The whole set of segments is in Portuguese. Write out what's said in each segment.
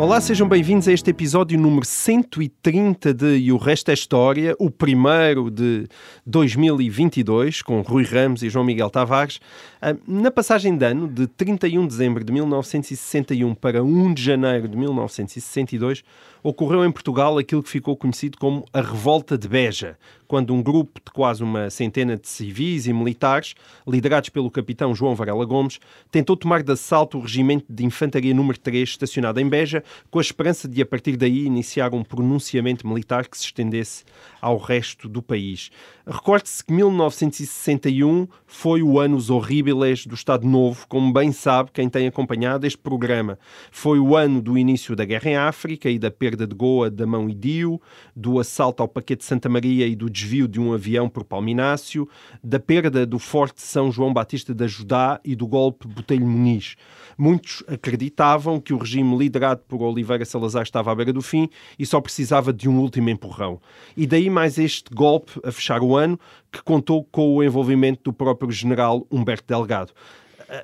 Olá, sejam bem-vindos a este episódio número 130 de E o Resto é História, o primeiro de 2022, com Rui Ramos e João Miguel Tavares. Ah, Na passagem de ano, de 31 de dezembro de 1961 para 1 de janeiro de 1962, ocorreu em Portugal aquilo que ficou conhecido como a Revolta de Beja, quando um grupo de quase uma centena de civis e militares, liderados pelo capitão João Varela Gomes, tentou tomar de assalto o regimento de infantaria número 3 estacionado em Beja, com a esperança de a partir daí iniciar um pronunciamento militar que se estendesse ao resto do país. Recorde-se que 1961 foi o anos horríveis do Estado Novo, como bem sabe quem tem acompanhado este programa. Foi o ano do início da guerra em África e da perda de Goa da mão Idio, do assalto ao Paquete Santa Maria e do desvio de um avião por Palminácio, da perda do Forte São João Batista da Judá e do golpe Botelho Muniz. Muitos acreditavam que o regime liderado por Oliveira Salazar estava à beira do fim e só precisava de um último empurrão. E daí mais este golpe a fechar o ano, que contou com o envolvimento do próprio general Humberto Delgado.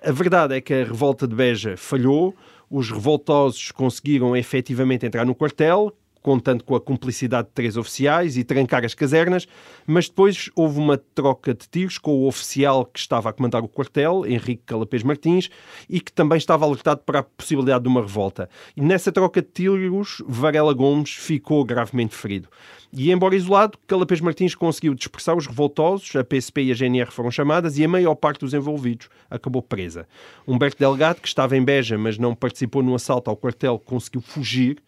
A- verdade é que a revolta de Beja falhou, os revoltosos conseguiram efetivamente entrar no quartel, contando com a cumplicidade de três oficiais e trancar as casernas, mas depois houve uma troca de tiros com o oficial que estava a comandar o quartel, Henrique Calapés Martins, e que também estava alertado para a possibilidade de uma revolta. E nessa troca de tiros, Varela Gomes ficou gravemente ferido. E embora isolado, Calapés Martins conseguiu dispersar os revoltosos, a PSP e a GNR foram chamadas e a maior parte dos envolvidos acabou presa. Humberto Delgado, que estava em Beja, mas não participou no assalto ao quartel, conseguiu fugir.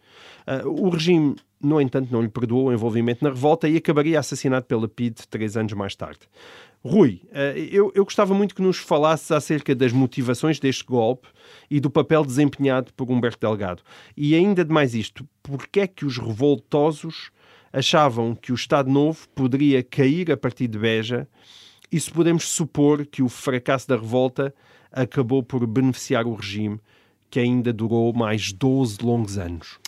Ah, o regime, no entanto, não lhe perdoou o envolvimento na revolta e acabaria assassinado pela PIDE três anos mais tarde. Rui, ah, eu, eu gostava muito que nos falasses acerca das motivações deste golpe e do papel desempenhado por Humberto Delgado. E ainda de mais isto, porque é que os revoltosos achavam que o Estado Novo poderia cair a partir de Beja e se podemos supor que o fracasso da revolta acabou por beneficiar o regime que ainda durou mais 12 longos anos.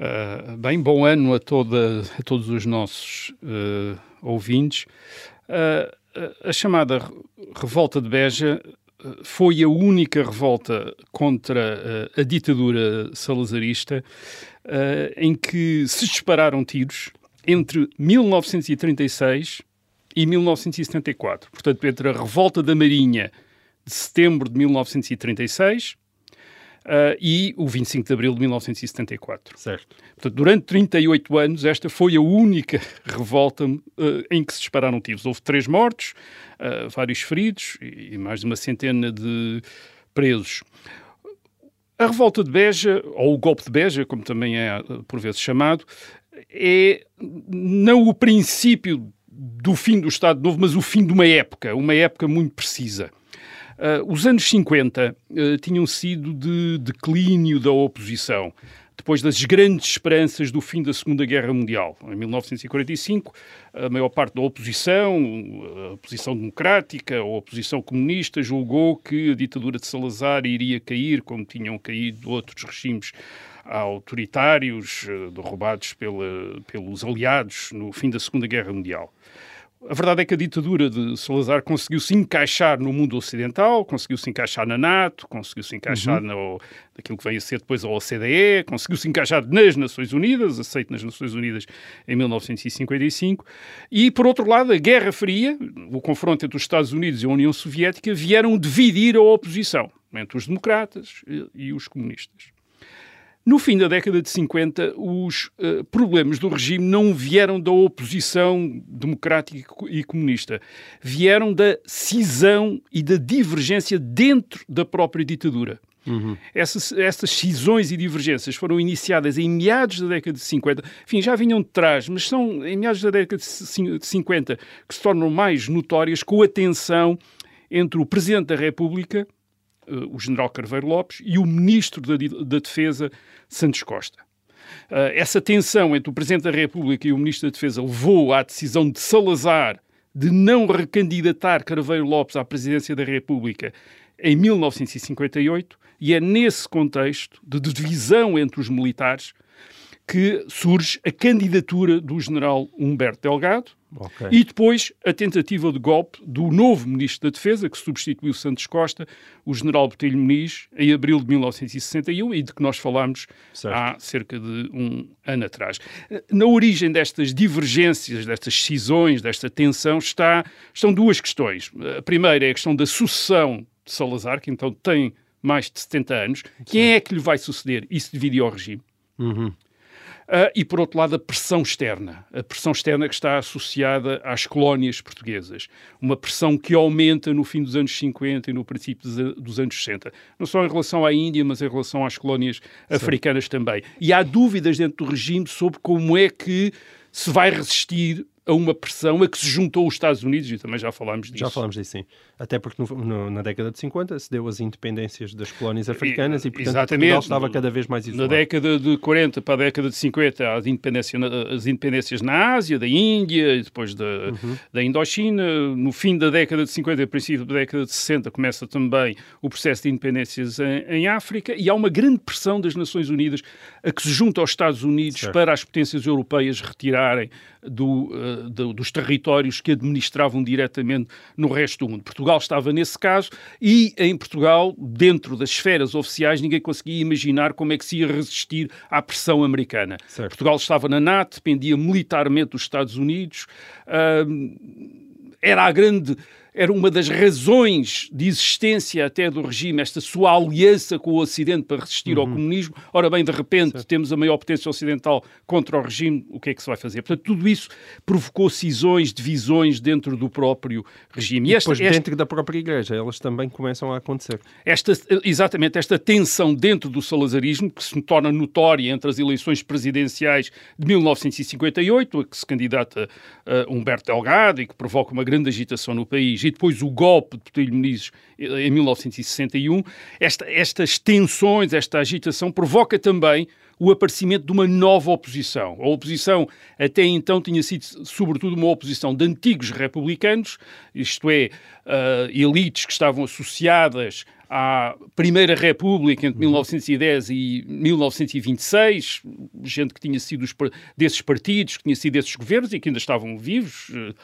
Uh, bem, bom ano a, toda, a todos os nossos uh, ouvintes. Uh, a chamada re- Revolta de Beja foi a única revolta contra a ditadura salazarista em que se dispararam tiros entre 1936 e 1974. Portanto, entre a Revolta da Marinha de setembro de 1936 uh, e o 25 de abril de 1974. Certo. Portanto, durante 38 anos, esta foi a única revolta eh, em que se dispararam tiros. Houve três mortos, eh, vários feridos e, e mais de uma centena de presos. A revolta de Beja, ou o golpe de Beja, como também é por vezes chamado, é não o princípio do fim do Estado Novo, mas o fim de uma época, uma época muito precisa. Uh, os anos 50 uh, tinham sido de declínio da oposição, depois das grandes esperanças do fim da Segunda Guerra Mundial. Em 1945, a maior parte da oposição, a oposição democrática, a oposição comunista, julgou que a ditadura de Salazar iria cair, como tinham caído outros regimes autoritários, uh, derrubados pela, pelos aliados no fim da Segunda Guerra Mundial. A verdade é que a ditadura de Salazar conseguiu se encaixar no mundo ocidental, conseguiu se encaixar na NATO, conseguiu se encaixar no, naquilo que vem a ser depois a OCDE, conseguiu se encaixar nas Nações Unidas, aceito nas Nações Unidas em 1955. E, por outro lado, a Guerra Fria, o confronto entre os Estados Unidos e a União Soviética, vieram dividir a oposição entre os democratas e os comunistas. No fim da década de 50, os uh, problemas do regime não vieram da oposição democrática e comunista, vieram da cisão e da divergência dentro da própria ditadura. Uhum. Essas, essas cisões e divergências foram iniciadas em meados da década de 50, enfim, já vinham de trás, mas são em meados da década de 50 que se tornam mais notórias com a tensão entre o Presidente da República, o general Carveiro Lopes e o ministro da, da Defesa, Santos Costa. Uh, essa tensão entre o Presidente da República e o Ministro da Defesa levou à decisão de Salazar de não recandidatar Craveiro Lopes à presidência da República em 1958, e é nesse contexto de divisão entre os militares que surge a candidatura do general Humberto Delgado okay. e depois a tentativa de golpe do novo ministro da Defesa, que substituiu Santos Costa, o general Botelho Muniz, em abril de 1961 e de que nós falámos certo. há cerca de um ano atrás. Na origem destas divergências, destas cisões, desta tensão, está, estão duas questões. A primeira é a questão da sucessão de Salazar, que então tem mais de 70 anos. Quem é que lhe vai suceder? Isso dividiu ao regime. Uhum. Uh, e, por outro lado, a pressão externa. A pressão externa que está associada às colónias portuguesas. Uma pressão que aumenta no fim dos anos 50 e no princípio dos anos 60. Não só em relação à Índia, mas em relação às colónias Sim. africanas também. E há dúvidas dentro do regime sobre como é que se vai resistir a uma pressão a que se juntou os Estados Unidos, e também já falámos disso. Já falámos disso, sim. Até porque no, no, na década de 50 se deu as independências das colónias africanas e, e portanto, Exatamente. Portugal estava cada vez mais isolado. Na década de 40 para a década de 50, as, independência, as independência na Ásia, da Índia, e depois da, uhum. da Indochina. No fim da década de 50 e princípio da década de 60 começa também o processo de independências em, em África e há uma grande pressão das Nações Unidas a que se junta aos Estados Unidos certo. para as potências europeias retirarem do, do, dos territórios que administravam diretamente no resto do mundo. Portugal estava nesse caso e em Portugal, dentro das esferas oficiais, ninguém conseguia imaginar como é que se ia resistir à pressão americana. Certo. Portugal estava na NATO, dependia militarmente dos Estados Unidos, uh, era a grande era uma das razões de existência até do regime, esta sua aliança com o Ocidente para resistir uhum. ao comunismo. Ora bem, de repente certo. temos a maior potência ocidental contra o regime, o que é que se vai fazer? Portanto, tudo isso provocou cisões, divisões dentro do próprio regime. E, esta, depois, esta, dentro da própria Igreja, elas também começam a acontecer. Esta, exatamente, esta tensão dentro do salazarismo, que se torna notória entre as eleições presidenciais de 1958, a que se candidata uh, Humberto Delgado e que provoca uma grande agitação no país e depois o golpe de Botelho Muniz eh, em 1961, esta, estas tensões, esta agitação provoca também o aparecimento de uma nova oposição. A oposição até então tinha sido, sobretudo, uma oposição de antigos republicanos, isto é, uh, elites que estavam associadas à Primeira República entre 1910 uhum. e 1926, gente que tinha sido desses partidos, que tinha sido desses governos e que ainda estavam vivos. Uh,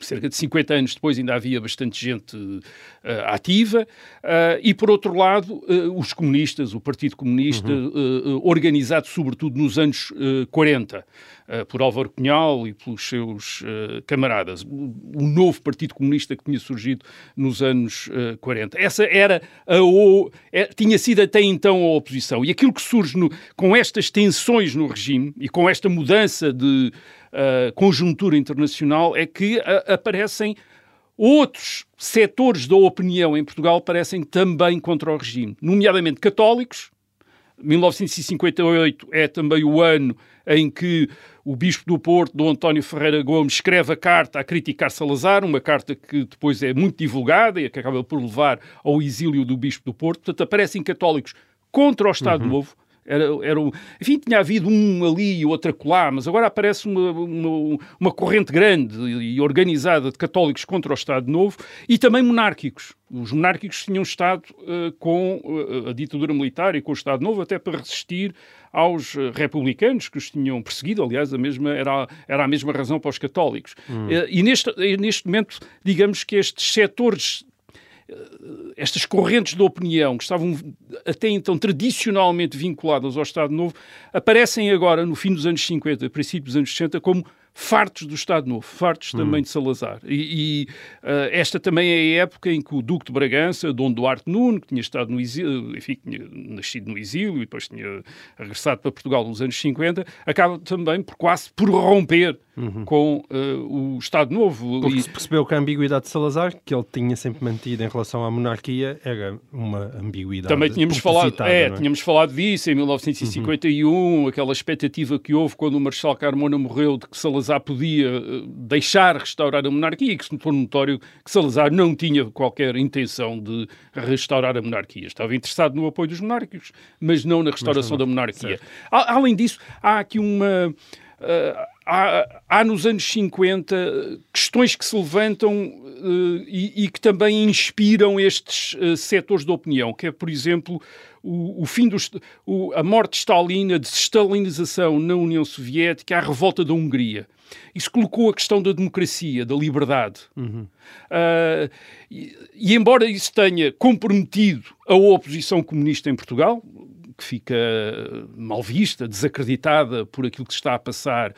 cerca de 50 anos depois ainda havia bastante gente uh, ativa, uh, e por outro lado, uh, os comunistas, o Partido Comunista, uhum. organizado sobretudo nos anos 40, por Álvaro Cunhal e pelos seus camaradas, o novo Partido Comunista que tinha surgido nos anos 40. Essa era a, o, é, tinha sido até então a oposição. E aquilo que surge no, com estas tensões no regime e com esta mudança de uh, conjuntura internacional é que uh, aparecem outros setores da opinião em Portugal parecem também contra o regime, nomeadamente católicos. 1958 é também o ano em que o bispo do Porto, Dom António Ferreira Gomes, escreve a carta a criticar Salazar, uma carta que depois é muito divulgada e que acaba por levar ao exílio do bispo do Porto. Portanto, aparecem católicos contra o Estado uhum. Novo, era, era, enfim, tinha havido um ali e outro acolá, mas agora aparece uma, uma, uma, corrente grande e organizada de católicos contra o Estado Novo e também monárquicos. Os monárquicos tinham estado uh, com uh, a ditadura militar e com o Estado Novo até para resistir aos uh, republicanos que os tinham perseguido. Aliás, a mesma, era, era a mesma razão para os católicos. Hum. e neste, neste momento, digamos que estes setores estas correntes de opinião que estavam até então tradicionalmente vinculadas ao Estado Novo aparecem agora, no fim dos anos 50, princípio dos anos 60, como fartos do Estado Novo, fartos hum. também de Salazar. E, e uh, esta também é a época em que o Duque de Bragança, Dom Duarte Nuno, que tinha estado no exílio, enfim, tinha nascido no exílio e depois tinha regressado para Portugal nos anos 50, acaba também por quase por romper uhum. com uh, o Estado Novo. Porque e... se percebeu que a ambiguidade de Salazar, que ele tinha sempre mantido em relação à monarquia, era uma ambiguidade Também tínhamos falado, é, é, tínhamos falado disso em 1951, uhum. aquela expectativa que houve quando o Marechal Carmona morreu de que Salazar Salazar podia eh, deixar restaurar a monarquia e que se tornou notório que Salazar não tinha qualquer intenção de restaurar a monarquia. Estava interessado no apoio dos monárquicos, mas não na restauração não, da monarquia. Além disso, há aqui uma... Uh, há, há, nos anos 50 questões que se levantam uh, e, e, que também inspiram estes uh, setores de opinião, que é, por exemplo, o, o fim dos, o, a morte de Stalin, a desestalinização na União Soviética, a revolta da Hungria. Isso colocou a questão da democracia, da liberdade. Uhum. Uh, e, e, embora isso tenha comprometido a oposição comunista em Portugal, que fica mal vista, desacreditada por aquilo que se está a passar uh,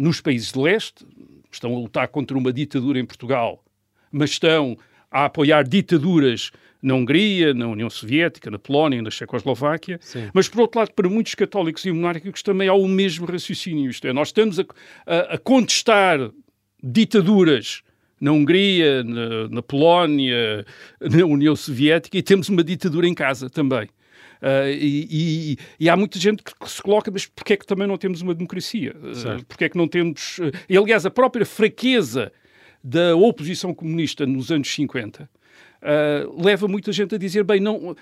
nos países de leste, estão a lutar contra uma ditadura em Portugal, mas estão a apoiar ditaduras na Hungria, na União Soviética, na Polónia, na Checoslováquia, Sim. mas por outro lado, para muitos católicos e monárquicos também há o mesmo raciocínio, isto é, nós estamos a, a, a contestar ditaduras na Hungria, na, na, Polónia, na União Soviética e temos uma ditadura em casa também. Uh, e, e, e, há muita gente que se coloca, mas porquê é que também não temos uma democracia? Uh, porquê é que não temos... Uh, e, aliás, a própria fraqueza da oposição comunista nos anos 50 uh, leva muita gente a dizer, bem, não...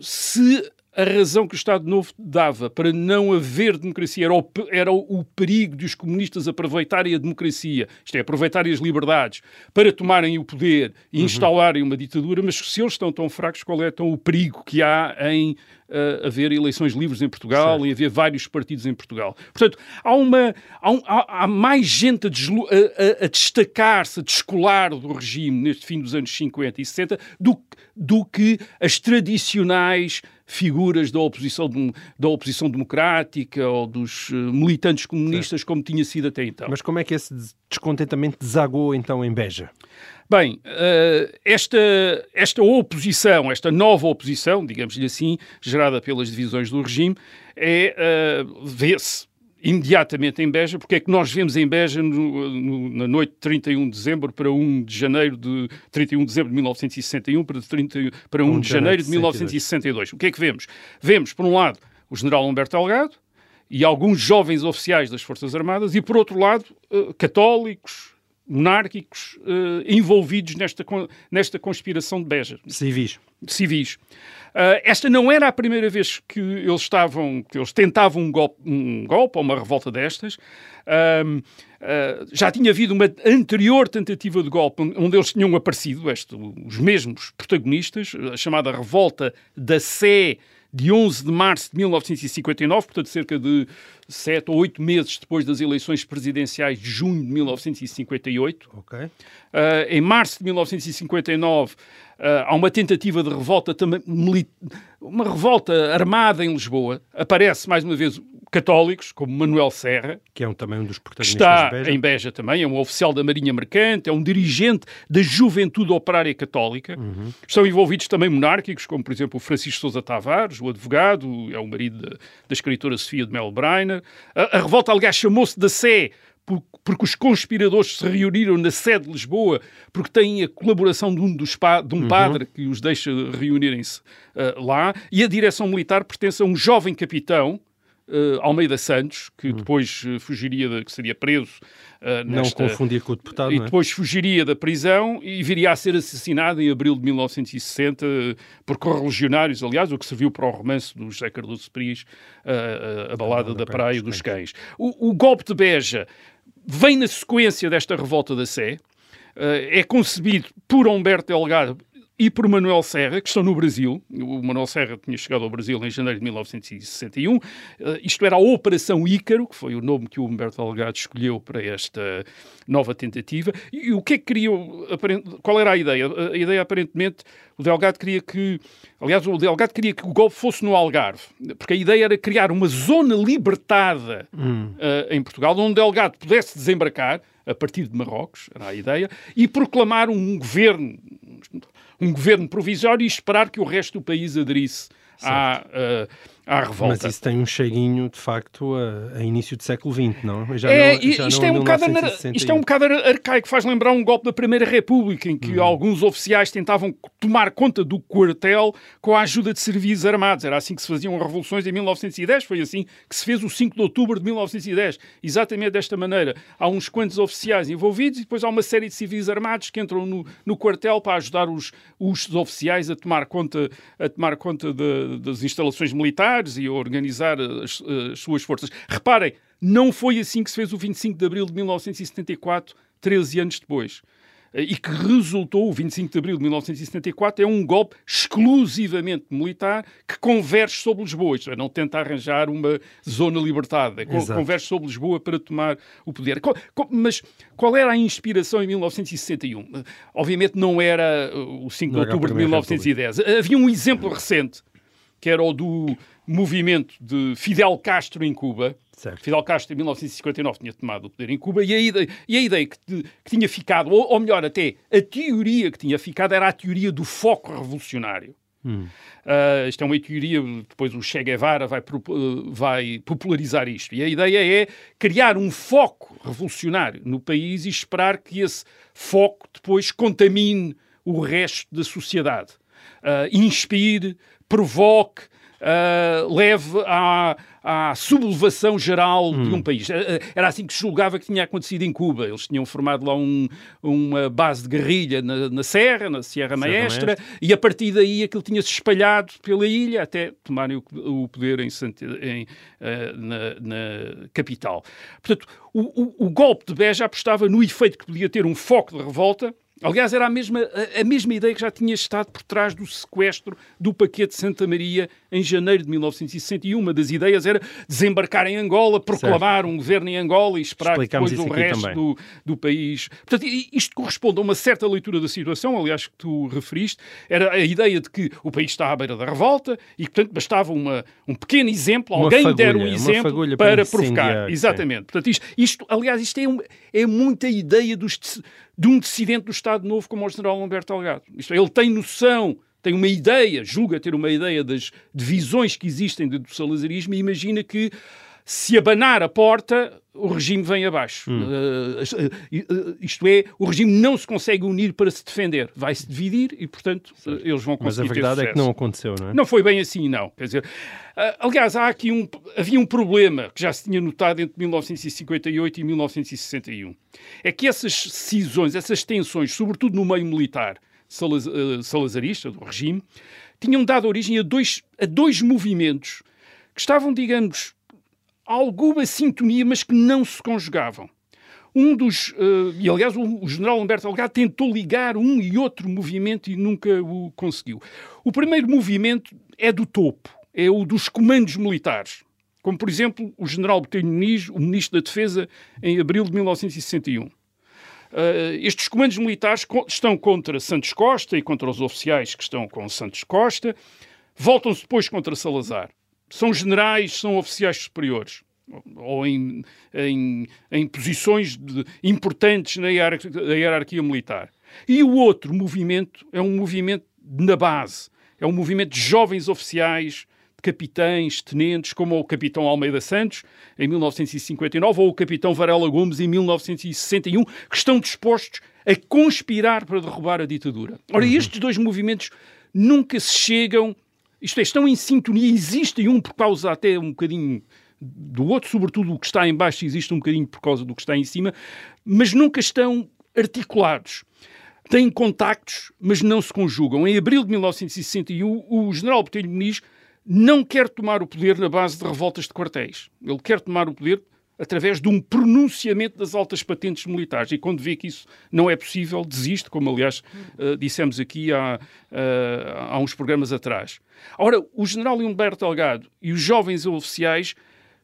Se a razão que o Estado Novo dava para não haver democracia era o, era o perigo de os comunistas aproveitarem a democracia, isto é, aproveitarem as liberdades, para tomarem o poder e uhum. instalarem uma ditadura, mas se eles estão tão fracos, qual é então o perigo que há em uh, haver eleições livres em Portugal certo. e haver vários partidos em Portugal? Portanto, há, uma, há, um, há, há mais gente a, a, a destacar-se, a descolar do regime neste fim dos anos 50 e 60 do, do que as tradicionais figuras da oposição, da oposição democrática ou dos eh, militantes comunistas, como tinha sido até então. Mas como é que esse descontentamento desagou então em Beja? Bem, uh, esta, esta oposição, esta nova oposição, digamos-lhe assim, gerada pelas divisões do regime, é, uh, vê-se imediatamente em Beja, porque é que nós vemos em Beja no, no, na noite de 31 de dezembro para 1 de janeiro de 31 de dezembro de 1961 para, 30, para 1 de janeiro de 1962. O que é que vemos? Vemos, por um lado, o general Humberto Delgado e alguns jovens oficiais das Forças Armadas e, por outro lado, uh, católicos, monárquicos uh, envolvidos nesta, nesta conspiração de Beja. Civis. Civis. Uh, esta não era a primeira vez que eles estavam, que eles tentavam um golpe, um golpe ou uma revolta destas. Uh, já tinha havido uma anterior tentativa de golpe onde eles tinham aparecido, este, os mesmos protagonistas, a chamada Revolta da Sé de 11 de março de 1959, portanto, cerca de sete ou oito meses depois das eleições presidenciais de junho de 1958. Okay. Uh, em março de 1959, uh, ah, há uma tentativa de revolta também, uma revolta armada em Lisboa. Aparece mais uma vez católicos, como Manuel Serra, que é um, também um dos protagonistas está Beja. em Beja também, é um oficial da Marinha Mercante, é um dirigente da Juventude Operária Católica. Uhum. Estão envolvidos também monárquicos, como por exemplo o Francisco Sousa Tavares, o advogado, é o marido da, da escritora Sofia de Mel Brainer. A, a revolta, aliás, chamou-se da Sé, porque os conspiradores se reuniram na sede de Lisboa, porque têm a colaboração de um, pa de um uhum. padre que os deixa reunirem-se uh, lá, e a direção militar pertence a um jovem capitão, uh, Almeida Santos, que hum. depois uh, fugiria, de, que seria preso. Uh, nesta, não confundir com o deputado, E é? depois fugiria da prisão e viria a ser assassinado em abril de 1960 por correligionários, aliás, o que serviu para o romance do José Cardoso Pris, uh, a balada da, da Praia dos Cães. O, o golpe de Beja vem na sequência desta revolta da Sé, é concebido por Humberto Delgado e por Manuel Serra, que estão no Brasil. O Manuel Serra tinha chegado ao Brasil em janeiro de 1961. Uh, eh, isto era a Operação Ícaro, que foi o nome que o Humberto Delgado escolheu para esta nova tentativa. E, e o que é que queriam? Qual era a ideia? A, a ideia, aparentemente, o Delgado queria que. Aliás, o Delgado queria que o golpe fosse no Algarve, porque a ideia era criar uma zona libertada hum. uh, em Portugal, onde o Delgado pudesse desembarcar a partir de Marrocos, era a ideia, e proclamar um governo um governo provisório e esperar que o resto do país aderisse à, uh, à revolta. Mas isso tem um cheirinho, de facto, a, a início do século XX, não? Já é, não, já isto, não é um bocado, isto é um bocado arcaico, faz lembrar um golpe da Primeira República, em que hum. alguns oficiais tentavam tomar conta do quartel com a ajuda de serviços armados. Era assim que se faziam revoluções em 1910, foi assim que se fez o 5 de outubro de 1910. Exatamente desta maneira. Há uns quantos oficiais envolvidos e depois há uma série de civis armados que entram no, no quartel para ajudar os, os oficiais a tomar conta, a tomar conta de, das instalações militares e a organizar as, as suas forças. Reparem, Não foi assim que se fez o 25 de abril de 1974, 13 anos depois. E que resultou, o 25 de abril de 1974, é um golpe exclusivamente militar que converge sobre Lisboa. Isto é, não tenta arranjar uma zona libertada, é, converge sobre Lisboa para tomar o poder. Mas qual era a inspiração em 1961? Eh, obviamente não era o 5 de outubro de 1910. Havia um exemplo recente, que era o do movimento de Fidel Castro em Cuba. Certo. Fidel Castro, em 1959, tinha tomado o poder em Cuba e a ideia, e a ideia que, que, tinha ficado, ou, ou, melhor, até a teoria que tinha ficado, era a teoria do foco revolucionário. Hum. Uh, isto é uma teoria, depois o Che Guevara vai, vai popularizar isto. E a ideia é criar um foco revolucionário no país e esperar que esse foco depois contamine o resto da sociedade. Uh, inspire, provoque, uh, leve à, à sublevação geral hum. de um país. Era assim que se julgava que tinha acontecido em Cuba. Eles tinham formado lá um, uma base de guerrilha na, na Serra, na Sierra Maestra, Maestra, e a partir daí aquilo tinha-se espalhado pela ilha até tomarem o, o poder em, em uh, na, na, capital. Portanto, o, o, o golpe de Beja apostava no efeito que podia ter um foco de revolta Aliás, era a mesma, a, a, mesma ideia que já tinha estado por trás do sequestro do paquete de Santa Maria em janeiro de 1961. Uma das ideias era desembarcar em Angola, proclamar certo. um governo em Angola e esperar que depois o resto do, do, país. Portanto, isto corresponde a uma certa leitura da situação, aliás, que tu referiste. Era a ideia de que o país está à beira da revolta e que, portanto, bastava uma, um pequeno exemplo, uma alguém fagulha, der um exemplo para, para provocar. Exatamente. Portanto, isto, isto, aliás, isto é, um, é muita ideia dos de um dissidente do Estado Novo como o general Humberto Delgado. Isto, é, ele tem noção, tem uma ideia, julga ter uma ideia das divisões que existem do salazarismo e imagina que se abanar a porta, o regime vem abaixo. Hum. Uh, isto é, o regime não se consegue unir para se defender. Vai se dividir e, portanto, uh, eles vão conseguir. Mas a verdade é que não aconteceu, não é? Não foi bem assim, não. Quer dizer, uh, aliás, há aqui um, havia um problema que já se tinha notado entre 1958 e 1961. É que essas cisões, essas tensões, sobretudo no meio militar salaz, salazarista, do regime, tinham dado origem a dois, a dois movimentos que estavam, digamos, alguma sintonia, mas que não se conjugavam. Um dos, uh, e aliás o, o, general Humberto Delgado tentou ligar um e outro movimento e nunca o conseguiu. O primeiro movimento é do topo, é o dos comandos militares, como por exemplo o general Botelho Muniz, o ministro da Defesa, em abril de 1961. Uh, eh, estes comandos militares estão contra Santos Costa e contra os oficiais que estão com Santos Costa, voltam-se depois contra Salazar são generais, são oficiais superiores ou em, em, em posições de, importantes na hierarquia, na hierarquia militar. E o outro movimento é um movimento na base, é um movimento de jovens oficiais, de capitães, tenentes, como o capitão Almeida Santos, em 1959, ou o capitão Varela Gomes, em 1961, que estão dispostos a conspirar para derrubar a ditadura. Ora, uhum. estes dois movimentos nunca se chegam isto é, estão em sintonia, existem um por causa até um bocadinho do outro, sobretudo o que está em baixo existe um bocadinho por causa do que está em cima, mas nunca estão articulados. Têm contactos, mas não se conjugam. Em abril de 1961, o general Botelho Muniz não quer tomar o poder na base de revoltas de quartéis. Ele quer tomar o poder através de um pronunciamento das altas patentes militares. E quando vê que isso não é possível, desiste, como aliás uh, dissemos aqui há, uh, há uns programas atrás. Ora, o general Humberto Delgado e os jovens oficiais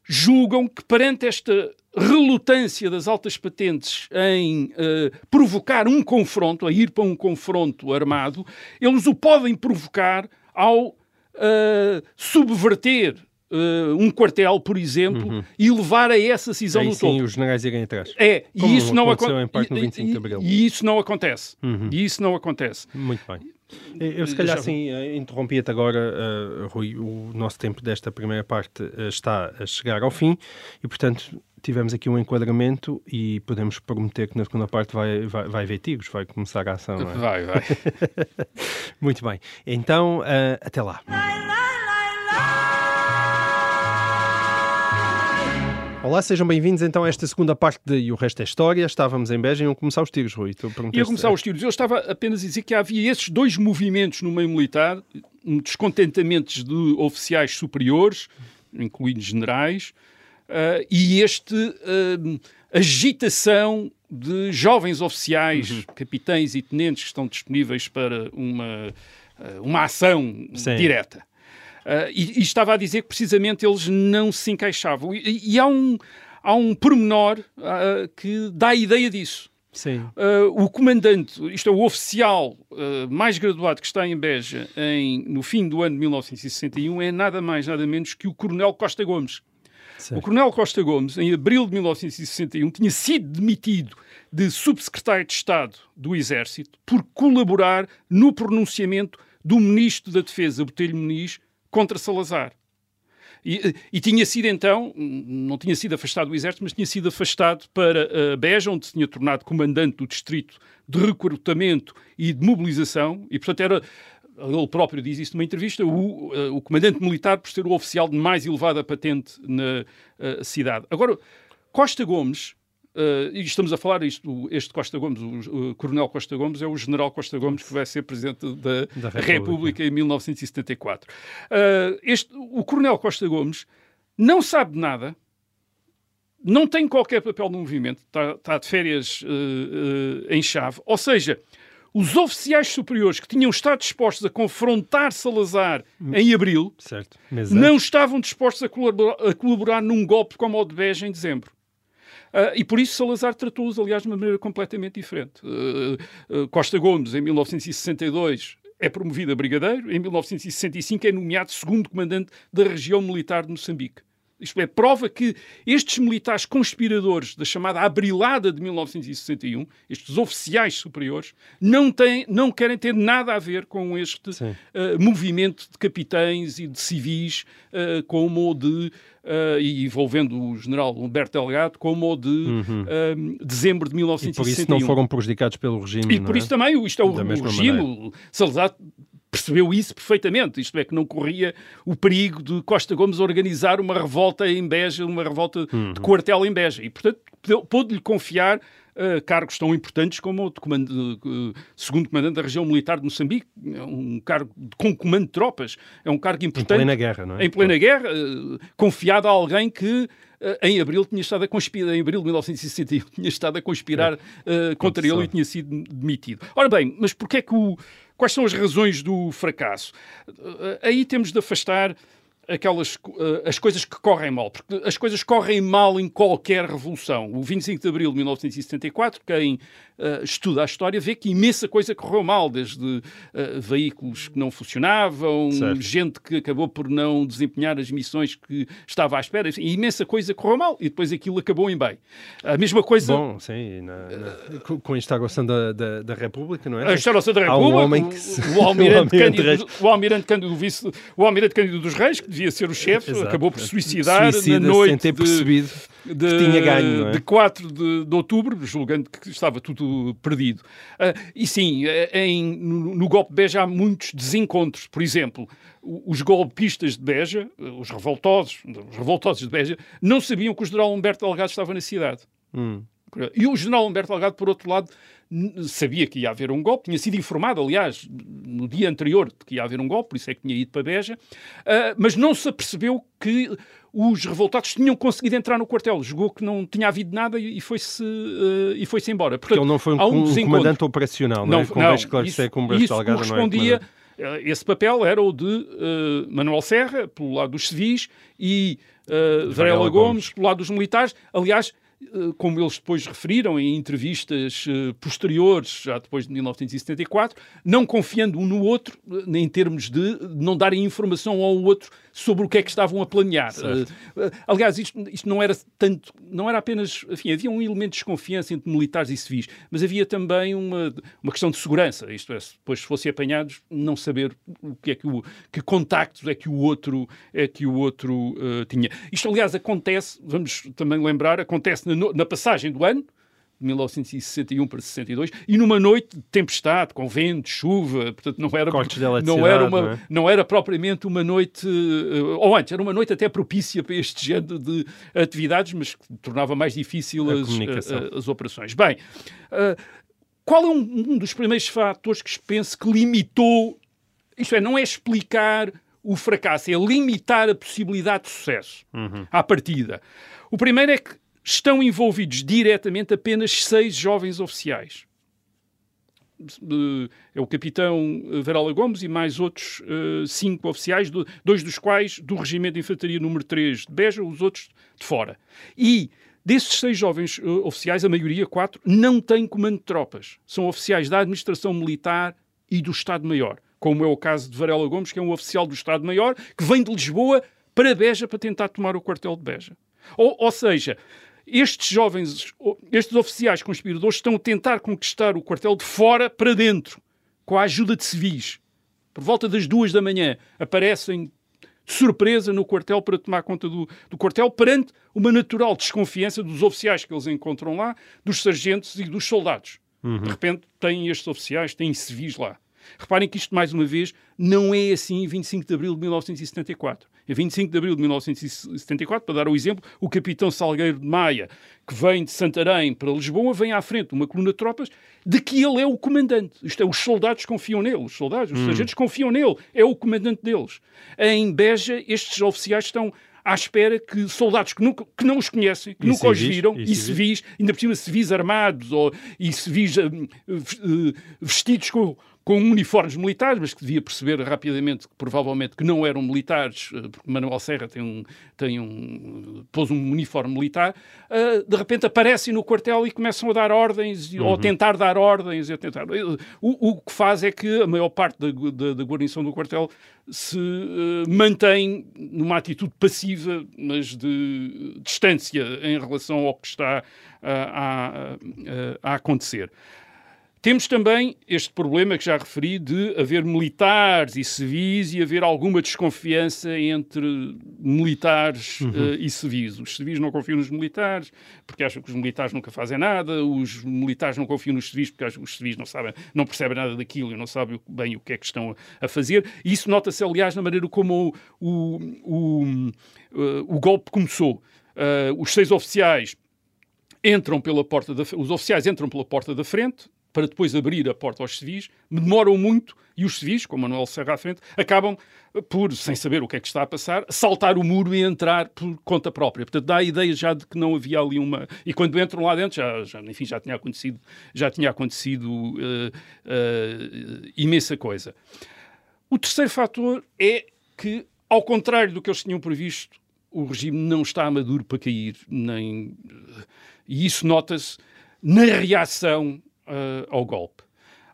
julgam que perante esta relutância das altas patentes em uh, provocar um confronto, a ir para um confronto armado, eles o podem provocar ao subverter Uh, um quartel, por exemplo, uhum. e levar a essa cisão Aí, no sim, os generais irem atrás. É, Como e isso não acontece. E, e, isso não acontece. Uhum. E isso não acontece. Muito bem. Eu, se calhar, sim, eh, interrompi-te agora, uh, Rui. O nosso tempo desta primeira parte uh, está a chegar ao fim e, portanto, tivemos aqui um enquadramento e podemos prometer que na segunda parte vai, vai, vai haver vai começar a ação. É? Vai, vai. Muito bem. Então, uh, até lá. Olá, sejam bem-vindos então a esta segunda parte de E o Resto é História. Estávamos em Beja e iam começar os tiros, Rui. Tu Ia começar os tiros. Eu estava apenas a dizer que havia esses dois movimentos no meio militar, descontentamentos de oficiais superiores, incluindo generais, uh, e este uh, agitação de jovens oficiais, uhum. capitães e tenentes que estão disponíveis para uma, uh, uma ação Sim. direta. Uh, e, e, estava a dizer que precisamente eles não se encaixavam. E, e há, um, há um pormenor uh, que dá a ideia disso. Uh, o comandante, isto é, o oficial uh, mais graduado que está em Beja em, no fim do ano de 1961 é nada mais, nada menos que o Coronel Costa Gomes. O Coronel Costa Gomes, em abril de 1961, tinha sido demitido de subsecretário de Estado do Exército por colaborar no pronunciamento do Ministro da Defesa, Botelho Muniz, contra Salazar. E, e, tinha sido então, não tinha sido afastado do exército, mas tinha sido afastado para uh, Beja, onde se tinha tornado comandante do distrito de recrutamento e de mobilização, e portanto era, ele próprio diz isso numa entrevista, o, uh, o comandante militar por ser o oficial de mais elevada patente na uh, cidade. Agora, Costa Gomes Uh, e estamos a falar isto, este Costa Gomes, o, o, Coronel Costa Gomes, é o General Costa Gomes que vai ser Presidente da, da República. República. em 1974. Uh, este, o Coronel Costa Gomes não sabe nada, não tem qualquer papel no movimento, está, está de férias uh, em chave, ou seja, os oficiais superiores que tinham estado dispostos a confrontar Salazar em abril certo. não estavam dispostos a colaborar, a colaborar num golpe como o de Beja em dezembro. Uh, e por isso Salazar tratou-os, aliás, de uma maneira completamente diferente. Uh, uh, Costa Gomes, em 1962, é promovido a brigadeiro, em 1965 é nomeado segundo comandante da região militar de Moçambique. Isto é, prova que estes militares conspiradores da chamada abrilada de 1961, estes oficiais superiores, não, têm, não querem ter nada a ver com este uh, movimento de capitães e de civis, uh, como o de, uh, envolvendo o general Humberto Delgado, como o de uhum. dezembro de 1961. E por isso não foram prejudicados pelo regime. E por é? isso também, isto é o, o regime. Salazar percebeu isso perfeitamente, isto é, que não corria o perigo de Costa Gomes organizar uma revolta em Beja, uma revolta uhum. de quartel em Beja. E, portanto, pôde-lhe confiar uh, cargos tão importantes como o de comando, uh, segundo comandante da região militar de Moçambique, é um cargo com comando de tropas, é um cargo importante. Em plena guerra, não é? Em plena guerra, uh, confiado a alguém que em abril tinha estado a conspirar, em abril de 1961 tinha estado a conspirar é. contra ele e tinha sido demitido. Ora bem, mas porquê é que o Quais são as razões do fracasso? Aí temos de afastar aquelas uh, as coisas que correm mal, porque as coisas correm mal em qualquer revolução. O 25 de abril de 1974, quem uh, estuda a história vê que imensa coisa correu mal, desde uh, veículos que não funcionavam, certo. gente que acabou por não desempenhar as missões que estava à espera, imensa coisa correu mal e depois aquilo acabou em bem. A mesma coisa. Bom, sim, na, na, com a instauração da, da, da, República, não é? A instauração da República, um homem que se... o, o, almirante Cândido, o almirante Cândido, vice, o almirante Cândido dos Reis, que devia ser o chefe, acabou por suicidar Suicida na noite sem ter percebido de, que tinha ganho, é? de 4 de, de, outubro, julgando que estava tudo perdido. Uh, e sim, em, no, no golpe de Beja há muitos desencontros. Por exemplo, os golpistas de Beja, os revoltosos, os revoltosos de Beja, não sabiam que o general Humberto Delgado estava na cidade. Hum. E o general Humberto Delgado, por outro lado, sabia que ia haver um golpe, tinha sido informado, aliás, no dia anterior de que ia haver um golpe, por isso é que tinha ido para Beja, uh, mas não se apercebeu que os revoltados tinham conseguido entrar no quartel, jogou que não tinha havido nada e foi-se uh, e foi-se embora. Portanto, ele não foi um, um, comandante operacional, não, não é? Convém esclarecer com isso Delgado correspondia, não é esse papel era o de uh, Manuel Serra, pelo lado dos civis, e uh, Varela Gomes, Gomes, pelo lado dos militares. Aliás, eh, como eles depois referiram em entrevistas eh, posteriores, já depois de 1974, não confiando um no outro eh, em termos de não darem informação ao outro sobre o que é que estavam a planear. aliás, isto, isto, não era tanto, não era apenas, enfim, havia um elemento de desconfiança entre militares e civis, mas havia também uma, uma questão de segurança, isto é, se depois fossem apanhados, não saber o que é que o que contactos é que o outro é que o outro uh, tinha. Isto, aliás, acontece, vamos também lembrar, acontece na, na passagem do ano, 1961 para 62, e numa noite de tempestade, com vento, chuva, portanto não era, não era, uma, não, é? não, era propriamente uma noite, eh, ou antes, era uma noite até propícia para este género de atividades, mas que tornava mais difícil as, as, eh, as, operações. Bem, uh, qual é um, um, dos primeiros fatores que penso que limitou, isto é, não é explicar o fracasso, é limitar a possibilidade de sucesso à partida. O primeiro é que estão envolvidos diretamente apenas seis jovens oficiais. Eh, É o capitão eh, Verola Gomes e mais outros eh, cinco oficiais, do- dois dos quais do Regimento de Infantaria número 3 de Beja, os outros de fora. E desses seis jovens eh, oficiais, a maioria, quatro, não têm comando de tropas. São oficiais da administração militar e do Estado-Maior, como é o caso de Varela Gomes, que é um oficial do Estado-Maior, que vem de Lisboa para Beja para tentar tomar o quartel de Beja. Ou, ou seja, estes jovens, estes oficiais conspiradores estão a tentar conquistar o quartel de fora para dentro, com a ajuda de civis. Por volta das duas da manhã aparecem de surpresa no quartel para tomar conta do, do quartel, perante uma natural desconfiança dos oficiais que eles encontram lá, dos sargentos e dos soldados. De repente, têm estes oficiais, têm civis lá. Reparem que isto, mais uma vez, não é assim em 25 de abril de 1974. Em 25 de abril de 1974, para dar o exemplo, o capitão Salgueiro de Maia, que vem de Santarém para Lisboa, vem à frente de uma coluna de tropas de que ele é o comandante. Isto é, os soldados confiam nele, os soldados, os sargentos confiam nele, é o comandante deles. Em Beja, estes oficiais estão à espera que soldados que, nunca, que não os conhecem, que E nunca os civis, viram, e e civis. ainda por cima civis armados ou, e civis hum, eh, vestidos com, com uniformes militares, mas que devia perceber rapidamente que provavelmente que não eram militares, eh, porque Manuel Serra tem um, tem um, pôs um uniforme militar, eh, de repente aparecem no quartel e começam a dar ordens, e- ou a tentar dar ordens. A tentar. Eh, O, o que faz é que a maior parte da, da, da guarnição do quartel se eh, mantém numa atitude passiva, mas de distância em relação ao que está a, a- a acontecer. Temos também este problema que já referi de haver militares e civis e haver alguma desconfiança entre militares eh, e civis. Os civis não confiam nos militares porque acham que os militares nunca fazem nada, os militares não confiam nos civis porque acham que os civis não sabem, não percebem nada daquilo e não sabem bem o que é que estão a, fazer. E isso nota-se, aliás, na maneira como o, o, o, eh, o golpe começou. Eh, os seis oficiais entram pela porta da, os oficiais entram pela porta da frente para depois abrir a porta aos civis, demoram muito e os civis, com Manuel Serra à frente, acabam por, sem saber o que é que está a passar, saltar o muro e entrar por conta própria. Portanto, dá a ideia já de que não havia ali uma... E quando entram lá dentro, já, já, enfim, já tinha acontecido, já tinha acontecido eh, eh, imensa coisa. O terceiro fator é que, ao contrário do que eles tinham previsto, o regime não está maduro para cair, nem... e isso nota-se na reação eh, ao golpe.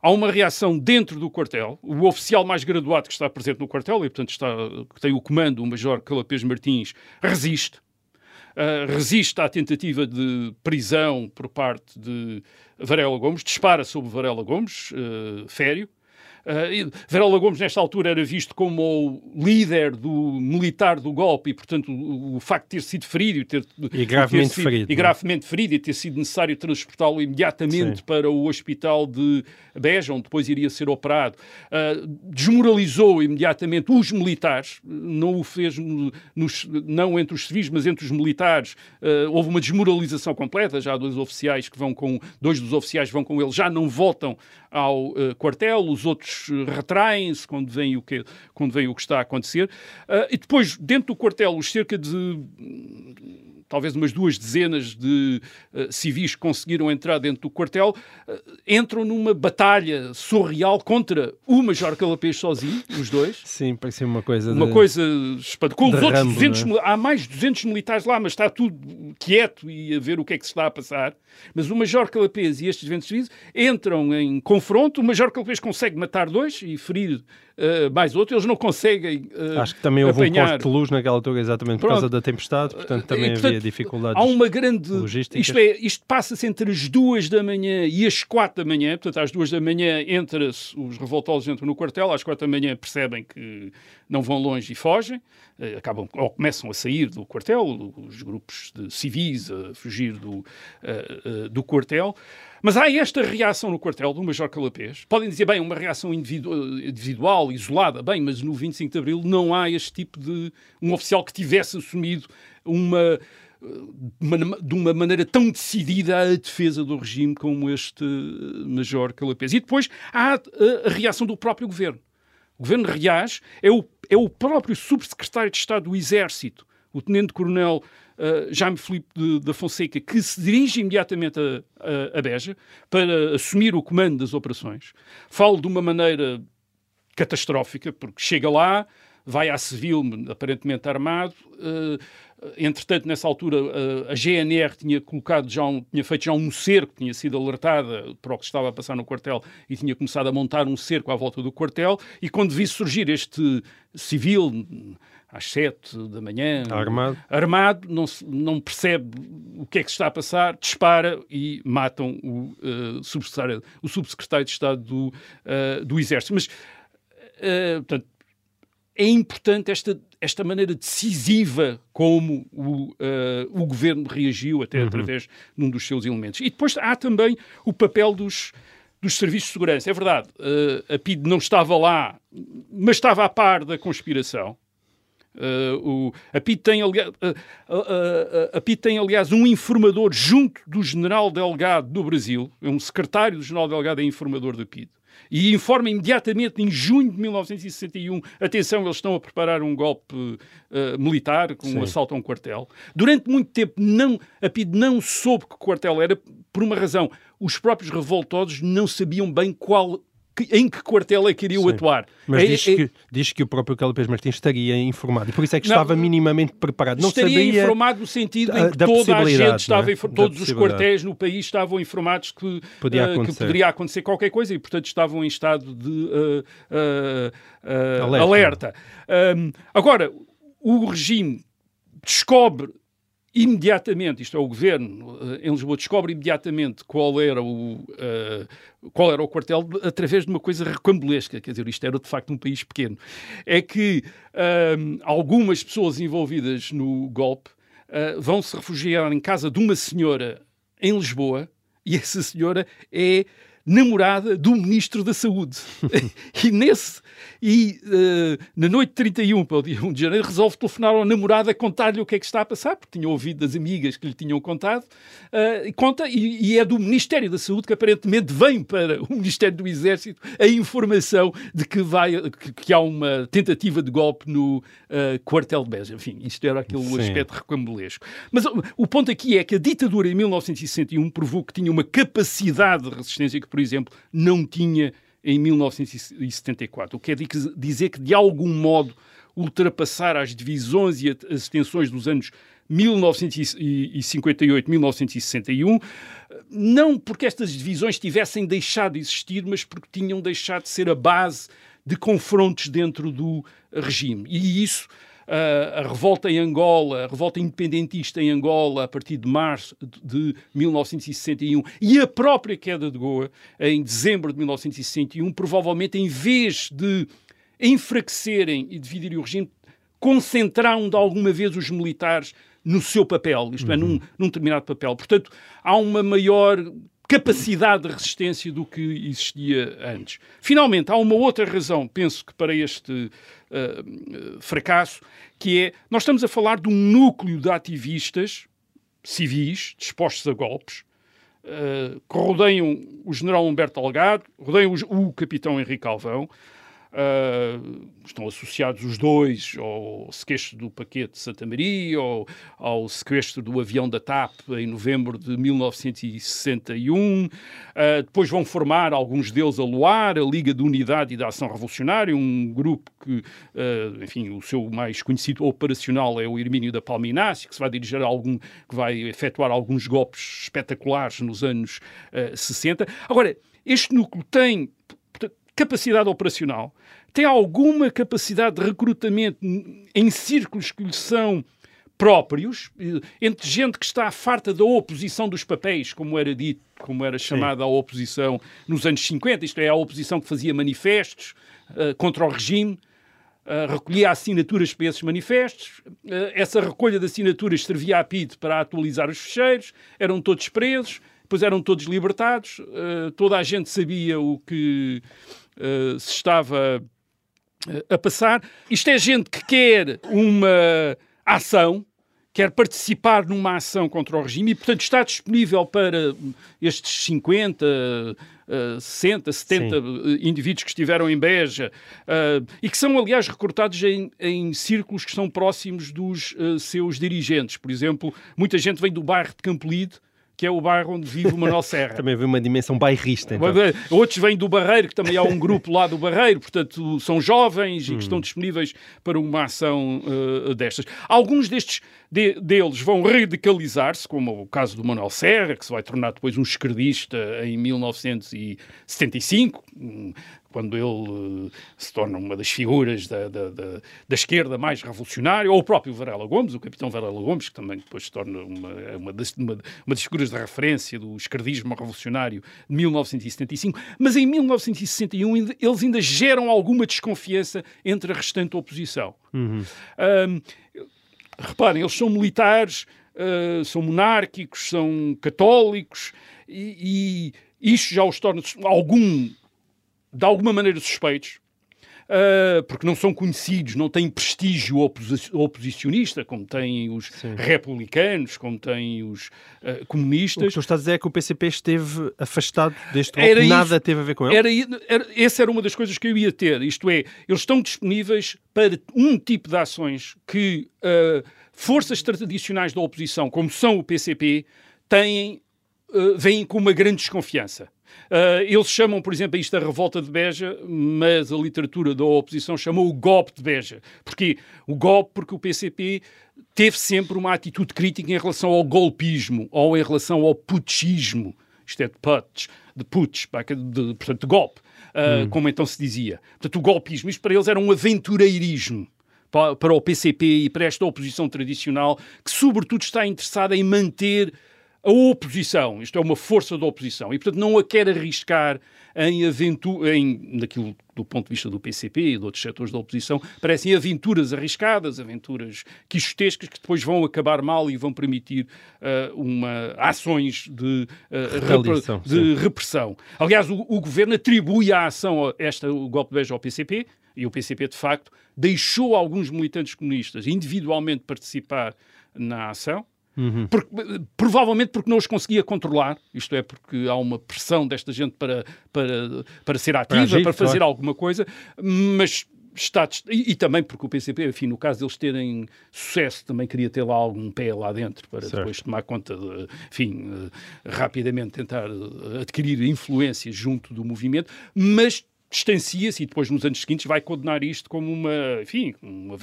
Há uma reação dentro do quartel. O oficial mais graduado que está presente no quartel, e portanto está, que tem o comando, o Major Calapês Martins, resiste. Uh, resiste à tentativa de prisão por parte de Varela Gomes, dispara sobre Varela Gomes, uh. Uh, e Varela Gomes, nesta altura, era visto como o líder do militar do golpe e, portanto, o, o facto de ter sido ferido e, ter, E gravemente ter sido, ferido, E é? gravemente ferido e ter sido necessário transportá-lo imediatamente Sim. para o hospital de Beja, onde depois iria ser operado. Uh, desmoralizou imediatamente os militares, não o fez no- nos- não entre os civis, mas entre os militares. Uh, houve uma desmoralização completa, já dois oficiais que vão com, dois dos oficiais vão com ele, já não voltam ao uh, quartel, os outros uh, retraem-se quando veem o que, quando veem o que está a acontecer. Uh, e depois, dentro do quartel, os cerca de talvez umas duas dezenas de eh, civis que conseguiram entrar dentro do quartel, eh, entram numa batalha surreal contra o Major Calapês sozinho, os dois. Sim, parecia uma coisa Uma de... coisa espantosa. Com os outros Rambo, 200, não é? há mais de 200 militares lá, mas está tudo quieto e a ver o que é que se está a passar. Mas o Major Calapês e estes 200 civis entram em confronto. O Major Calapês consegue matar dois e ferir eh, mais outro. Eles não conseguem eh, Acho que também houve um apanhar. corte de luz naquela altura exatamente por Pronto. causa da tempestade, portanto também E, portanto, havia dificuldades. Há uma grande. logísticas. Isto, é, isto passa-se entre as duas da manhã e as quatro da manhã. Portanto, às duas da manhã entra-se, os revoltosos entram no quartel, às quatro da manhã percebem que não vão longe e fogem, eh, acabam ou começam a sair do quartel, os grupos de civis a fugir do, eh, eh, do quartel. Mas há esta reação no quartel do Major Calapês. Podem dizer, bem, uma reação individu- individual, isolada. Bem, mas no 25 de Abril não há este tipo de... Um oficial que tivesse assumido uma uma- de uma maneira tão decidida a defesa do regime como este eh, Major Calapés. E depois há eh, a reação do próprio governo. O O governo reage, é o, é o próprio subsecretário de Estado do Exército, o tenente-coronel uh, Jaime Filipe da Fonseca, que se dirige imediatamente a, a, a Beja para assumir o comando das operações. Falo de uma maneira catastrófica, porque chega lá, vai à civil, aparentemente armado. Uh, entretanto, nessa altura, uh, a GNR tinha colocado já um, tinha feito já um cerco, tinha sido alertada para o que estava a passar no quartel e tinha começado a montar um cerco à volta do quartel. E quando vi surgir este civil às sete da manhã, armado, armado não, não percebe o que é que se está a passar, dispara e matam o, uh, subsecretário, o subsecretário de Estado do, uh, do Exército. Mas, uh, portanto, é importante esta, esta maneira decisiva como o, uh, o governo reagiu, até uhum. através de um dos seus elementos. E depois há também o papel dos, dos serviços de segurança. É verdade, uh, a PID não estava lá, mas estava a par da conspiração. Uh, o, a, PID tem, aliás, a PID tem, aliás, um informador junto do general delegado do Brasil, é um secretário do general delegado, é informador da PID e informa imediatamente, em junho de 1961, atenção, eles estão a preparar um golpe uh, militar, com Sim. um assalto a um quartel. Durante muito tempo, não, a PID não soube que quartel era, por uma razão. Os próprios revoltosos não sabiam bem qual que, em que quartel é que iriam atuar. Mas é, diz, é... Que, diz que o próprio Calipés Martins estaria informado e por isso é que não, estava minimamente preparado. Não estaria sabia informado no sentido em que toda a gente estava, é? todos os quartéis no país estavam informados que, Podia uh, que poderia acontecer qualquer coisa e, portanto, estavam em estado de uh, uh, alerta. alerta. Um, agora, o regime descobre imediatamente, isto é o governo eh, em Lisboa descobre imediatamente qual era o uh, qual era o quartel através de uma coisa recambulesca, quer dizer, isto era de facto um país pequeno, é que uh, algumas pessoas envolvidas no golpe uh, vão se refugiar em casa de uma senhora em Lisboa e essa senhora é namorada do Ministro da Saúde. e nesse e uh, na noite de 31 para o dia 1 de janeiro resolve telefonar ao namorado a contar-lhe o que é que está a passar, porque tinha ouvido das amigas que lhe tinham contado, uh, e conta, e, e, é do Ministério da Saúde que aparentemente vem para o Ministério do Exército a informação de que, vai, que, que há uma tentativa de golpe no uh, quartel de Beja. Enfim, isto era aquele Sim. aspecto recambulesco. Mas o ponto aqui é que a ditadura em 1961 provou que tinha uma capacidade de resistência que, por exemplo, não tinha em 1974. O que quer dizer que, de algum modo, ultrapassar as divisões e as tensões dos anos 1958, 1961, não porque estas divisões tivessem deixado de existir, mas porque tinham deixado de ser a base de confrontos dentro do regime. E isso a, revolta em Angola, a revolta independentista em Angola a partir de março de 1961 e a própria queda de Goa em dezembro de 1961, provavelmente em vez de enfraquecerem e dividirem o regime, concentraram de alguma vez os militares no seu papel, isto uhum. é, num, num determinado papel. Portanto, há uma maior capacidade de resistência do que existia antes. Finalmente, há uma outra razão, penso que para este uh, fracasso, que é, nós estamos a falar de um núcleo de ativistas civis dispostos a golpes, uh, que rodeiam o general Humberto Algado, rodeiam o, o capitão Henrique Alvão, Uh, estão associados os dois ao sequestro do paquete de Santa Maria, ou ao sequestro do avião da TAP em novembro de 1961. Uh, ah, depois vão formar alguns deles a Luar, a Liga de Unidade e da Ação Revolucionária, um grupo que, uh, enfim, o seu mais conhecido operacional é o Hermínio da Palminácia, que se vai dirigir a algum, que vai efetuar alguns golpes espetaculares nos anos 60. Agora, este núcleo tem capacidade operacional, tem alguma capacidade de recrutamento em círculos que lhe são próprios, entre gente que está farta da oposição dos papéis, como era dito, como era chamada Sim. a oposição nos anos 50, isto é, a oposição que fazia manifestos uh, contra o regime, uh, recolhia assinaturas para esses manifestos, uh, essa recolha de assinaturas servia a PID para atualizar os fecheiros, eram todos presos, depois eram todos libertados, toda a gente sabia o que uh, se estava uh, a passar. Isto é gente que quer uma ação, quer participar numa ação contra o regime e, portanto, está disponível para estes 50, uh, uh, 60, 70 uh, indivíduos que estiveram em Beja uh, e que são, aliás, recrutados em, em círculos que são próximos dos seus dirigentes. Por exemplo, muita gente vem do bairro de Campolide, que é o bairro onde vive o Manuel Serra. também vê uma dimensão bairrista. Então. Outros vêm do Barreiro, que também há um grupo lá do Barreiro, portanto, são jovens e que estão disponíveis para uma ação uh, destas. Alguns destes de, deles vão radicalizar-se, como o caso do Manuel Serra, que se vai tornar depois um esquerdista em 1975, quando ele uh, se torna uma das figuras da, da, da, da, esquerda mais revolucionária, ou o próprio Varela Gomes, o capitão Varela Gomes, que também depois se torna uma, uma, das, uma, uma das figuras de referência do esquerdismo revolucionário de 1975. Mas em 1961 eles ainda geram alguma desconfiança entre a restante oposição. Uhum. Um, reparem, eles são militares, uh, são monárquicos, são católicos, e, e isto já os torna algum de alguma maneira suspeitos, uh, porque não são conhecidos, não têm prestígio oposi oposicionista, como têm os Sim. republicanos, como têm os uh, comunistas. O que tu estás a dizer é que o PCP esteve afastado deste golpe, nada teve a ver com ele? Era, era, essa era uma das coisas que eu ia ter, isto é, eles estão disponíveis para um tipo de ações que uh, forças tradicionais da oposição, como são o PCP, têm, uh, veem com uma grande desconfiança. Uh, eles chamam, por exemplo, isto a revolta de Beja, mas a literatura da oposição chamou o golpe de Beja. Porquê? O golpe porque o PCP teve sempre uma atitude crítica em relação ao golpismo ou em relação ao putschismo. Isto é de putsch, de putsch, de, portanto, de golpe, uh, hum. como então se dizia. Portanto, o golpismo, isto para eles era um aventureirismo para o PCP e para esta oposição tradicional, que sobretudo está interessada em manter a oposição, isto é uma força da oposição, e portanto não a quer arriscar em aventura, em, naquilo do ponto de vista do PCP e de outros setores da oposição, parecem aventuras arriscadas, aventuras quixotescas que depois vão acabar mal e vão permitir uh, uma, ações de, uh, de repressão. Aliás, o, o, governo atribui a ação, a esta, o golpe de beijo ao PCP, e o PCP, de facto, deixou alguns militantes comunistas individualmente participar na ação, Uhum. Porque, provavelmente porque não os conseguia controlar, isto é, porque há uma pressão desta gente para, para, para ser ativa, para, agir, para fazer claro. alguma coisa, mas está, e, e, também porque o PCP, enfim, no caso deles terem sucesso, também queria ter lá algum pé lá dentro para certo. depois tomar conta, de, enfim, eh, rapidamente tentar eh, adquirir influência junto do movimento, mas distancia-se e depois nos anos seguintes vai condenar isto como uma, enfim, uma,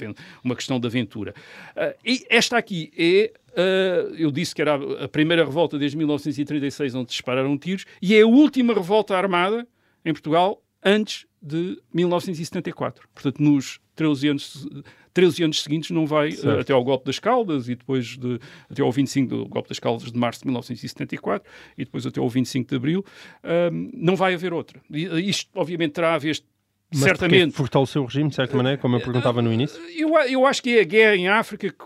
uma questão de aventura. Uh, e esta aqui é, uh, eu disse que era a primeira revolta desde 1936 onde dispararam tiros e é a última revolta armada em Portugal antes de 1974. Portanto, nos 13 anos 13 anos seguintes não vai uh, até ao golpe das Caldas e depois de, até ao 25 do golpe das Caldas de março de 1974 e depois até ao 25 de abril, não vai haver outra. E, isto, obviamente, terá a ver mas certamente. fortaleceu o regime, de certa maneira, como eu perguntava no início? Eu, eu acho que é a guerra em África que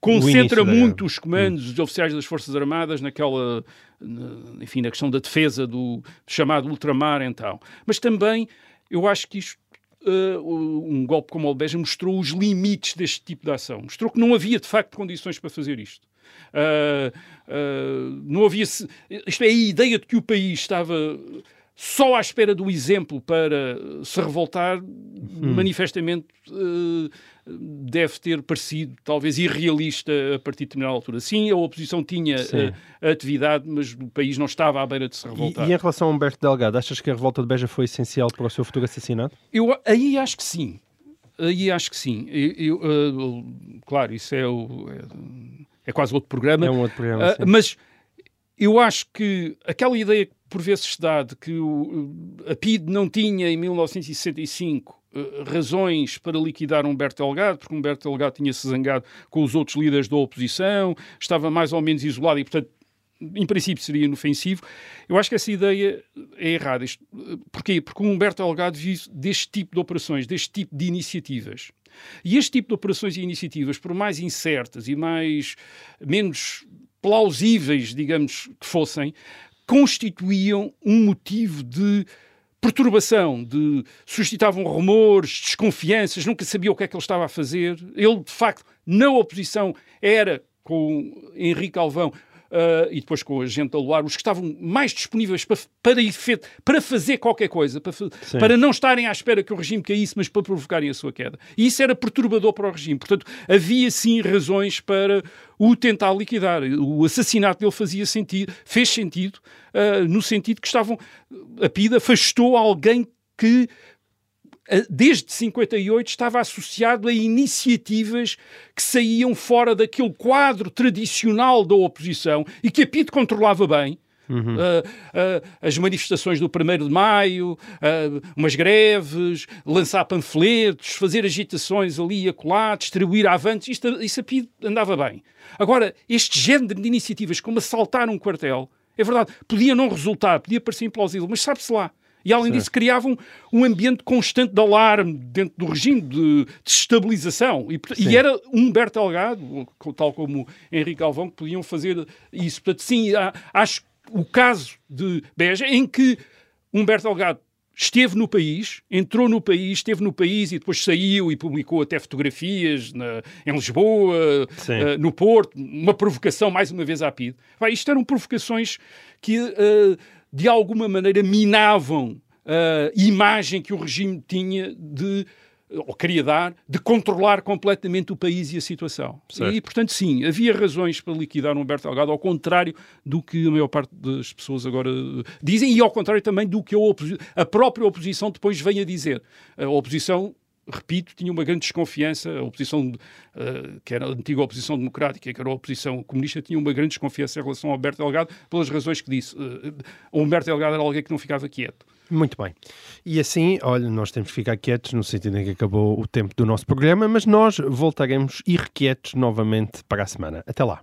concentra muito os comandos hum. oficiais das Forças Armadas naquela, enfim, na questão da defesa do chamado ultramar, então. Mas também eu acho que isto uh, um golpe como o Albeja mostrou os limites deste tipo de ação. Mostrou que não havia, de facto, condições para fazer isto. Uh, uh, não havia. Isto é a ideia de que o país estava só à espera do exemplo para se revoltar, hum. manifestamente uh, deve ter parecido talvez irrealista a partir de determinada altura. Sim, a oposição tinha uh, atividade, mas o país não estava à beira de se revoltar. E, e, em relação a Humberto Delgado, achas que a revolta de Beja foi essencial para o seu futuro assassinato? Eu aí acho que sim. Aí acho que sim. Eu, eu, uh, claro, isso é, o, é, é, quase outro programa. É um outro programa. mas eu acho que aquela ideia por vezes se dá de que o, a PID não tinha em 1965 eh, razões para liquidar Humberto Delgado, porque Humberto Delgado tinha-se zangado com os outros líderes da oposição, estava mais ou menos isolado e, portanto, em princípio seria inofensivo. Eu acho que essa ideia é errada. Eh, porquê? Porque Humberto Delgado vive deste tipo de operações, deste tipo de iniciativas. E este tipo de operações e iniciativas, por mais incertas e mais menos plausíveis, digamos, que fossem, constituíam um motivo de perturbação, de suscitavam rumores, desconfianças, nunca sabia o que é que ele estava a fazer. Ele, de facto, na oposição, era, com Henrique Alvão, uh, e depois com a gente a Luar, os que estavam mais disponíveis para, para, para fazer qualquer coisa, para, para não estarem à espera que o regime caísse, mas para provocarem a sua queda. E isso era perturbador para o regime. Portanto, havia sim razões para o tentar liquidar. O assassinato dele fazia sentido, fez sentido, uh, no sentido que estavam. A PIDA afastou alguém que desde 58 estava associado a iniciativas que saíam fora daquele quadro tradicional da oposição e que a PID controlava bem. Uhum. Uh, uh, as manifestações do 1 de Maio, uh, umas greves, lançar panfletos, fazer agitações ali e acolá, distribuir avantes, isto, isso a PID andava bem. Agora, este género de iniciativas, como assaltar um quartel, é verdade, podia não resultar, podia parecer implausível, mas sabe-se lá. E, além Sim. disso, criavam um ambiente constante de alarme dentro do regime de desestabilização. E, e, era Humberto Delgado, tal como Henrique Galvão, que podiam fazer isso. Portanto, sim, acho o caso de Beja, em que Humberto Delgado esteve no país, entrou no país, esteve no país e depois saiu e publicou até fotografias na, em Lisboa, uh, no Porto, uma provocação, mais uma vez, à PID. Vai, isto eram provocações que... Uh, de alguma maneira minavam a imagem que o regime tinha de ou queria dar, de controlar completamente o país e a situação. Certo. E, portanto, sim, havia razões para liquidar Humberto Delgado, ao contrário do que a maior parte das pessoas agora dizem, e ao contrário também do que a, a própria oposição depois vem a dizer. A oposição repito, tinha uma grande desconfiança, a oposição, uh, que era a antiga oposição democrática, que era a oposição comunista, tinha uma grande desconfiança em relação ao Humberto Delgado, pelas razões que disse. Uh, o Humberto Delgado era alguém que não ficava quieto. Muito bem. E assim, olha, nós temos que ficar quietos no sentido em que acabou o tempo do nosso programa, mas nós voltaremos irrequietos novamente para a semana. Até lá.